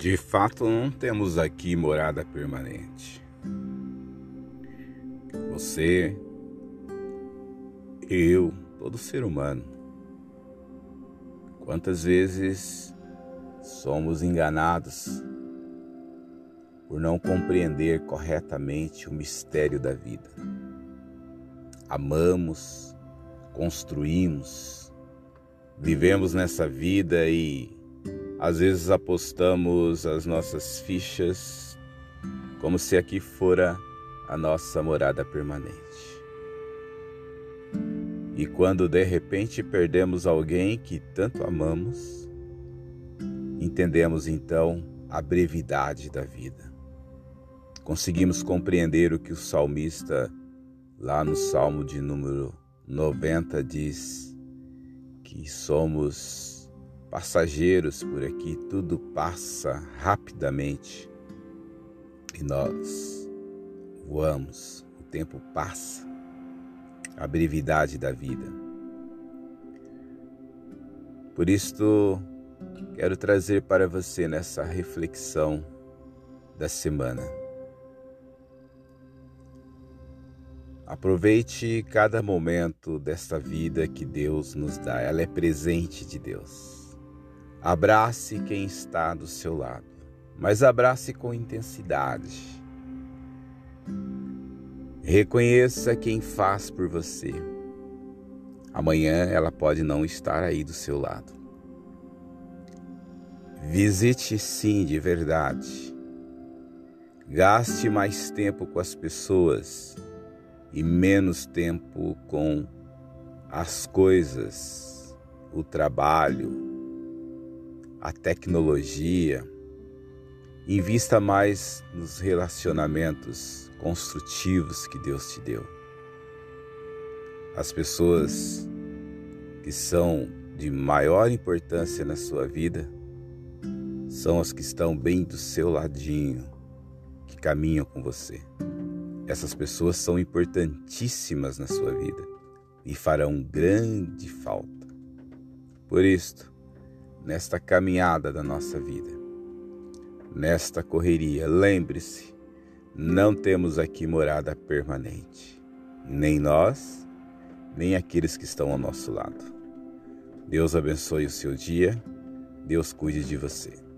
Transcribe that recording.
De fato, não temos aqui morada permanente. Você, eu, todo ser humano. Quantas vezes somos enganados por não compreender corretamente o mistério da vida. Amamos, construímos, vivemos nessa vida e às vezes apostamos as nossas fichas como se aqui fora a nossa morada permanente. E quando de repente perdemos alguém que tanto amamos, entendemos então a brevidade da vida. Conseguimos compreender o que o salmista, lá no Salmo de número 90, diz: que somos passageiros por aqui, tudo passa rapidamente e nós voamos, o tempo passa, a brevidade da vida. Por isto, quero trazer para você nessa reflexão da semana. Aproveite cada momento desta vida que Deus nos dá, ela é presente de Deus. Abrace quem está do seu lado, mas abrace com intensidade. Reconheça quem faz por você. Amanhã ela pode não estar aí do seu lado. Visite sim de verdade. Gaste mais tempo com as pessoas e menos tempo com as coisas, o trabalho, a tecnologia. Invista mais nos relacionamentos construtivos que Deus te deu. As pessoas que são de maior importância na sua vida são as que estão bem do seu ladinho, que caminham com você. Essas pessoas são importantíssimas na sua vida e farão grande falta. Por isto, nesta caminhada da nossa vida, nesta correria. Lembre-se, não temos aqui morada permanente, nem nós, nem aqueles que estão ao nosso lado. Deus abençoe o seu dia, Deus cuide de você.